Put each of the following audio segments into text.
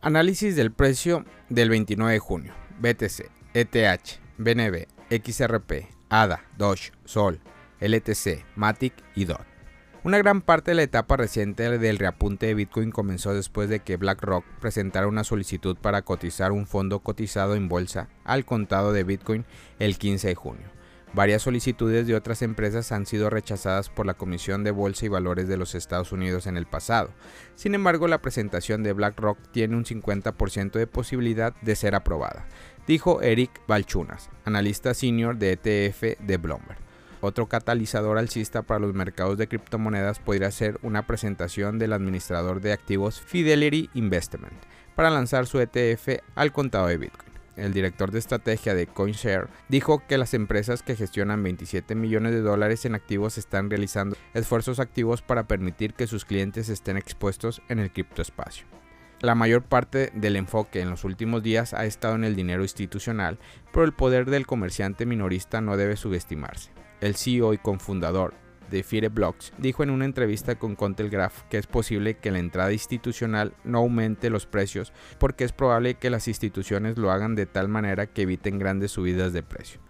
Análisis del precio del 29 de junio. BTC, ETH, BNB, XRP, ADA, Doge, Sol, LTC, Matic y DOT. Una gran parte de la etapa reciente del reapunte de Bitcoin comenzó después de que BlackRock presentara una solicitud para cotizar un fondo cotizado en bolsa al contado de Bitcoin el 15 de junio. Varias solicitudes de otras empresas han sido rechazadas por la Comisión de Bolsa y Valores de los Estados Unidos en el pasado. Sin embargo, la presentación de BlackRock tiene un 50% de posibilidad de ser aprobada, dijo Eric Balchunas, analista senior de ETF de Bloomberg. Otro catalizador alcista para los mercados de criptomonedas podría ser una presentación del administrador de activos Fidelity Investment para lanzar su ETF al contado de Bitcoin el director de estrategia de CoinShare, dijo que las empresas que gestionan 27 millones de dólares en activos están realizando esfuerzos activos para permitir que sus clientes estén expuestos en el criptoespacio. La mayor parte del enfoque en los últimos días ha estado en el dinero institucional, pero el poder del comerciante minorista no debe subestimarse. El CEO y cofundador de Fireblocks dijo en una entrevista con Contelgraph que es posible que la entrada institucional no aumente los precios porque es probable que las instituciones lo hagan de tal manera que eviten grandes subidas de precio.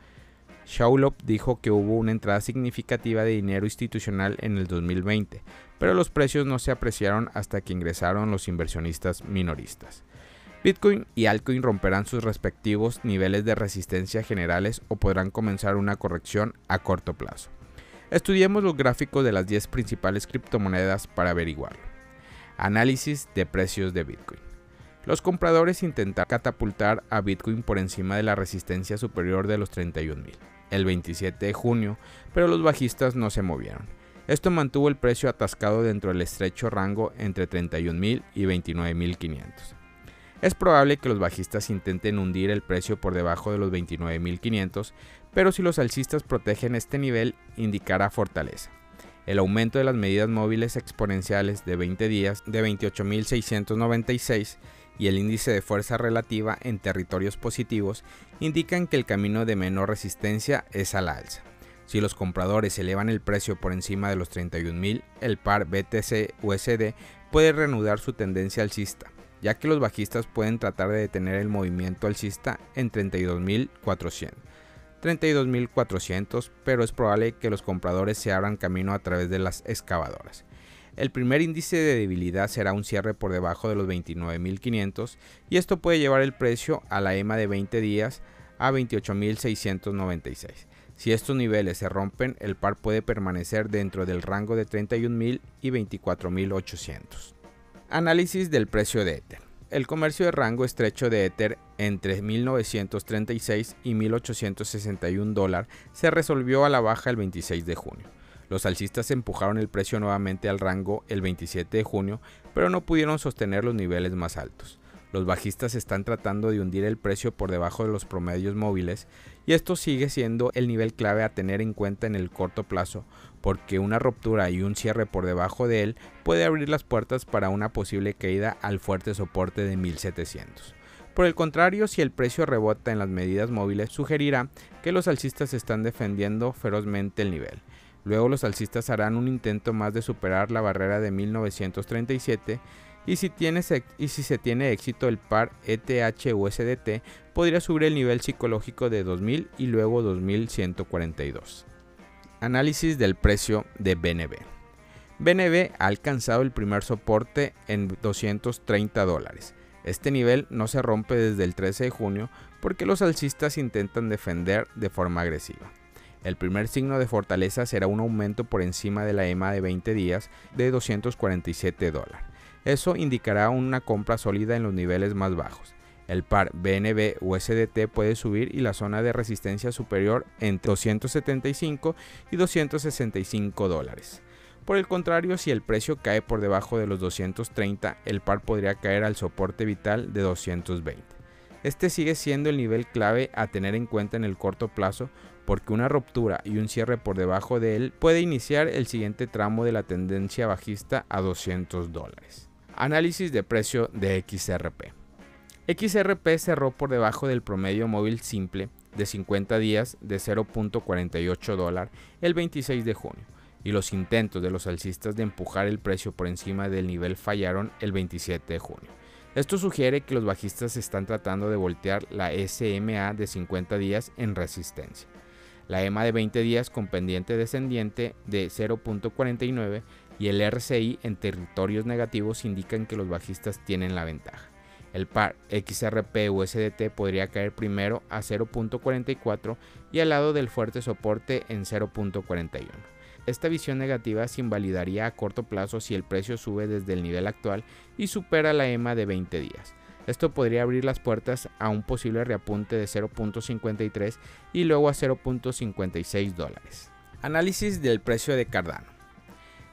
Shaulop dijo que hubo una entrada significativa de dinero institucional en el 2020, pero los precios no se apreciaron hasta que ingresaron los inversionistas minoristas. Bitcoin y altcoin romperán sus respectivos niveles de resistencia generales o podrán comenzar una corrección a corto plazo. Estudiemos los gráficos de las 10 principales criptomonedas para averiguarlo. Análisis de precios de Bitcoin. Los compradores intentaron catapultar a Bitcoin por encima de la resistencia superior de los 31.000 el 27 de junio, pero los bajistas no se movieron. Esto mantuvo el precio atascado dentro del estrecho rango entre 31.000 y 29.500. Es probable que los bajistas intenten hundir el precio por debajo de los 29.500, pero si los alcistas protegen este nivel, indicará fortaleza. El aumento de las medidas móviles exponenciales de 20 días de 28.696 y el índice de fuerza relativa en territorios positivos indican que el camino de menor resistencia es a la alza. Si los compradores elevan el precio por encima de los 31.000, el par BTC-USD puede reanudar su tendencia alcista, ya que los bajistas pueden tratar de detener el movimiento alcista en 32.400. 32.400, pero es probable que los compradores se abran camino a través de las excavadoras. El primer índice de debilidad será un cierre por debajo de los 29.500 y esto puede llevar el precio a la EMA de 20 días a 28.696. Si estos niveles se rompen, el par puede permanecer dentro del rango de 31.000 y 24.800. Análisis del precio de Ether el comercio de rango estrecho de Ether entre 1936 y 1861 dólares se resolvió a la baja el 26 de junio. Los alcistas empujaron el precio nuevamente al rango el 27 de junio, pero no pudieron sostener los niveles más altos. Los bajistas están tratando de hundir el precio por debajo de los promedios móviles y esto sigue siendo el nivel clave a tener en cuenta en el corto plazo, porque una ruptura y un cierre por debajo de él puede abrir las puertas para una posible caída al fuerte soporte de 1700. Por el contrario, si el precio rebota en las medidas móviles, sugerirá que los alcistas están defendiendo ferozmente el nivel. Luego los alcistas harán un intento más de superar la barrera de 1937 y si, y si se tiene éxito el par ETH-USDT podría subir el nivel psicológico de 2000 y luego 2142. Análisis del precio de BNB. BNB ha alcanzado el primer soporte en 230 dólares. Este nivel no se rompe desde el 13 de junio porque los alcistas intentan defender de forma agresiva. El primer signo de fortaleza será un aumento por encima de la EMA de 20 días de 247 dólares. Eso indicará una compra sólida en los niveles más bajos. El par BNB USDT puede subir y la zona de resistencia superior entre 275 y 265 dólares. Por el contrario, si el precio cae por debajo de los 230, el par podría caer al soporte vital de 220. Este sigue siendo el nivel clave a tener en cuenta en el corto plazo porque una ruptura y un cierre por debajo de él puede iniciar el siguiente tramo de la tendencia bajista a 200 dólares. Análisis de precio de XRP. XRP cerró por debajo del promedio móvil simple de 50 días de 0.48 dólar el 26 de junio y los intentos de los alcistas de empujar el precio por encima del nivel fallaron el 27 de junio. Esto sugiere que los bajistas están tratando de voltear la SMA de 50 días en resistencia. La EMA de 20 días con pendiente descendiente de 0.49 y el RCI en territorios negativos indican que los bajistas tienen la ventaja. El par XRP USDT podría caer primero a 0.44 y al lado del fuerte soporte en 0.41. Esta visión negativa se invalidaría a corto plazo si el precio sube desde el nivel actual y supera la EMA de 20 días. Esto podría abrir las puertas a un posible reapunte de 0.53 y luego a 0.56 dólares. Análisis del precio de Cardano.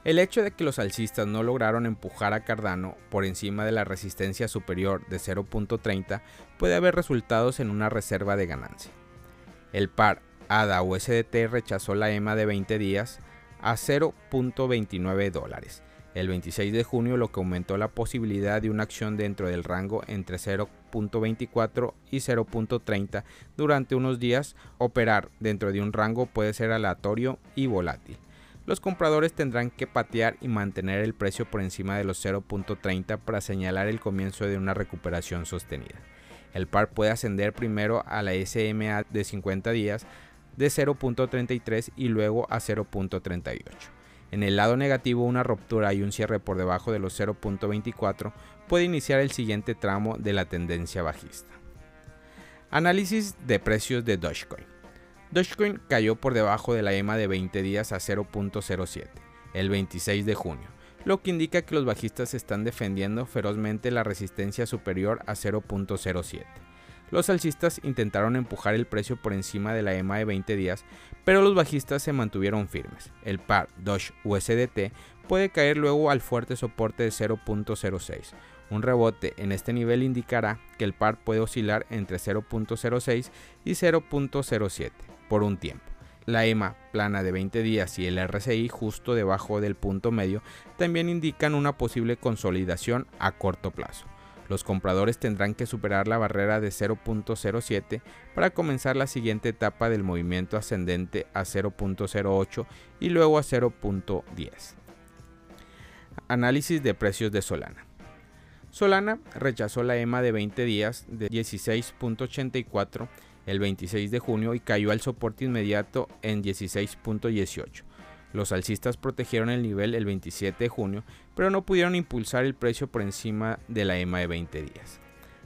El hecho de que los alcistas no lograron empujar a Cardano por encima de la resistencia superior de 0.30 puede haber resultados en una reserva de ganancia. El par ADA USDT rechazó la EMA de 20 días a 0.29 dólares el 26 de junio, lo que aumentó la posibilidad de una acción dentro del rango entre 0.24 y 0.30 durante unos días. Operar dentro de un rango puede ser aleatorio y volátil. Los compradores tendrán que patear y mantener el precio por encima de los 0.30 para señalar el comienzo de una recuperación sostenida. El par puede ascender primero a la SMA de 50 días de 0.33 y luego a 0.38. En el lado negativo, una ruptura y un cierre por debajo de los 0.24 puede iniciar el siguiente tramo de la tendencia bajista. Análisis de precios de Dogecoin. Dogecoin cayó por debajo de la EMA de 20 días a 0.07 el 26 de junio, lo que indica que los bajistas están defendiendo ferozmente la resistencia superior a 0.07. Los alcistas intentaron empujar el precio por encima de la EMA de 20 días, pero los bajistas se mantuvieron firmes. El par Doge USDT puede caer luego al fuerte soporte de 0.06. Un rebote en este nivel indicará que el par puede oscilar entre 0.06 y 0.07 por un tiempo. La EMA plana de 20 días y el RSI justo debajo del punto medio también indican una posible consolidación a corto plazo. Los compradores tendrán que superar la barrera de 0.07 para comenzar la siguiente etapa del movimiento ascendente a 0.08 y luego a 0.10. Análisis de precios de Solana. Solana rechazó la EMA de 20 días de 16.84 el 26 de junio y cayó al soporte inmediato en 16.18 los alcistas protegieron el nivel el 27 de junio, pero no pudieron impulsar el precio por encima de la EMA de 20 días.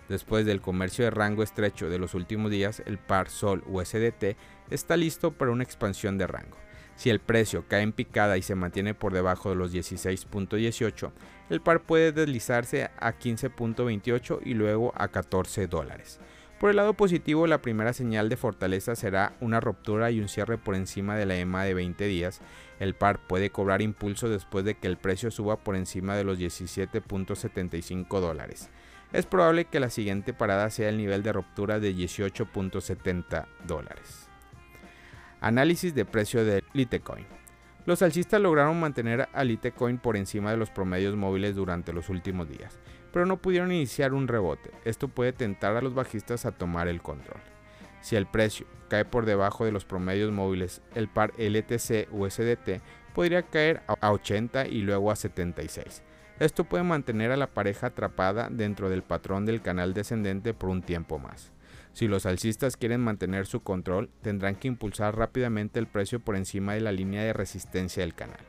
Después del comercio de rango estrecho de los últimos días, el par Sol USDT está listo para una expansión de rango. Si el precio cae en picada y se mantiene por debajo de los 16.18, el par puede deslizarse a 15.28 y luego a 14 dólares. Por el lado positivo, la primera señal de fortaleza será una ruptura y un cierre por encima de la EMA de 20 días. El par puede cobrar impulso después de que el precio suba por encima de los 17.75 dólares. Es probable que la siguiente parada sea el nivel de ruptura de 18.70 dólares. Análisis de precio de Litecoin. Los alcistas lograron mantener a Litecoin por encima de los promedios móviles durante los últimos días pero no pudieron iniciar un rebote. Esto puede tentar a los bajistas a tomar el control. Si el precio cae por debajo de los promedios móviles, el par LTC USDT podría caer a 80 y luego a 76. Esto puede mantener a la pareja atrapada dentro del patrón del canal descendente por un tiempo más. Si los alcistas quieren mantener su control, tendrán que impulsar rápidamente el precio por encima de la línea de resistencia del canal.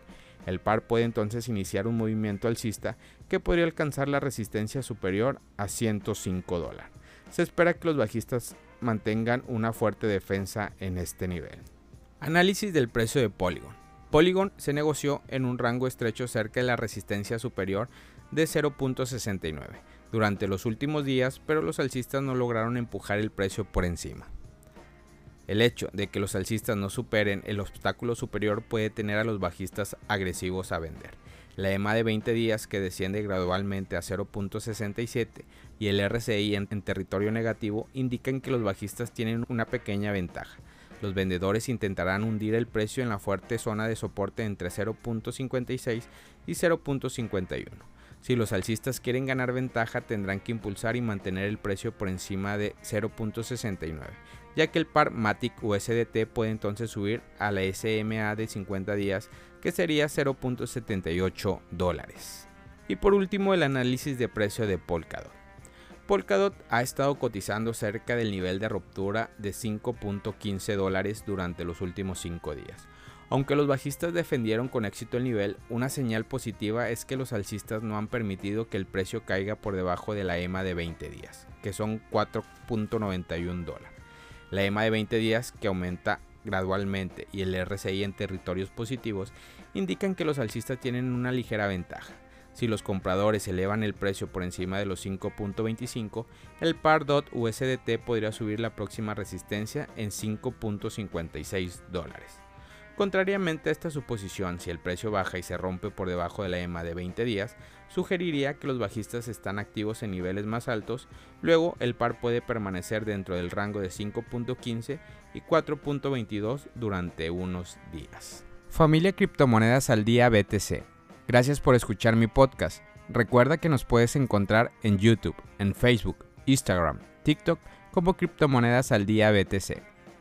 El par puede entonces iniciar un movimiento alcista que podría alcanzar la resistencia superior a 105 dólares. Se espera que los bajistas mantengan una fuerte defensa en este nivel. Análisis del precio de Polygon. Polygon se negoció en un rango estrecho cerca de la resistencia superior de 0.69 durante los últimos días, pero los alcistas no lograron empujar el precio por encima. El hecho de que los alcistas no superen el obstáculo superior puede tener a los bajistas agresivos a vender. La EMA de 20 días que desciende gradualmente a 0.67 y el RCI en, en territorio negativo indican que los bajistas tienen una pequeña ventaja. Los vendedores intentarán hundir el precio en la fuerte zona de soporte entre 0.56 y 0.51. Si los alcistas quieren ganar ventaja tendrán que impulsar y mantener el precio por encima de 0.69 ya que el par Matic USDT puede entonces subir a la SMA de 50 días, que sería 0.78 dólares. Y por último, el análisis de precio de Polkadot. Polkadot ha estado cotizando cerca del nivel de ruptura de 5.15 dólares durante los últimos 5 días. Aunque los bajistas defendieron con éxito el nivel, una señal positiva es que los alcistas no han permitido que el precio caiga por debajo de la EMA de 20 días, que son 4.91 dólares. La EMA de 20 días, que aumenta gradualmente, y el RSI en territorios positivos, indican que los alcistas tienen una ligera ventaja. Si los compradores elevan el precio por encima de los 5.25, el par DOT USDT podría subir la próxima resistencia en 5.56 dólares. Contrariamente a esta suposición, si el precio baja y se rompe por debajo de la EMA de 20 días, sugeriría que los bajistas están activos en niveles más altos, luego el par puede permanecer dentro del rango de 5.15 y 4.22 durante unos días. Familia Criptomonedas al Día BTC. Gracias por escuchar mi podcast. Recuerda que nos puedes encontrar en YouTube, en Facebook, Instagram, TikTok como Criptomonedas al Día BTC.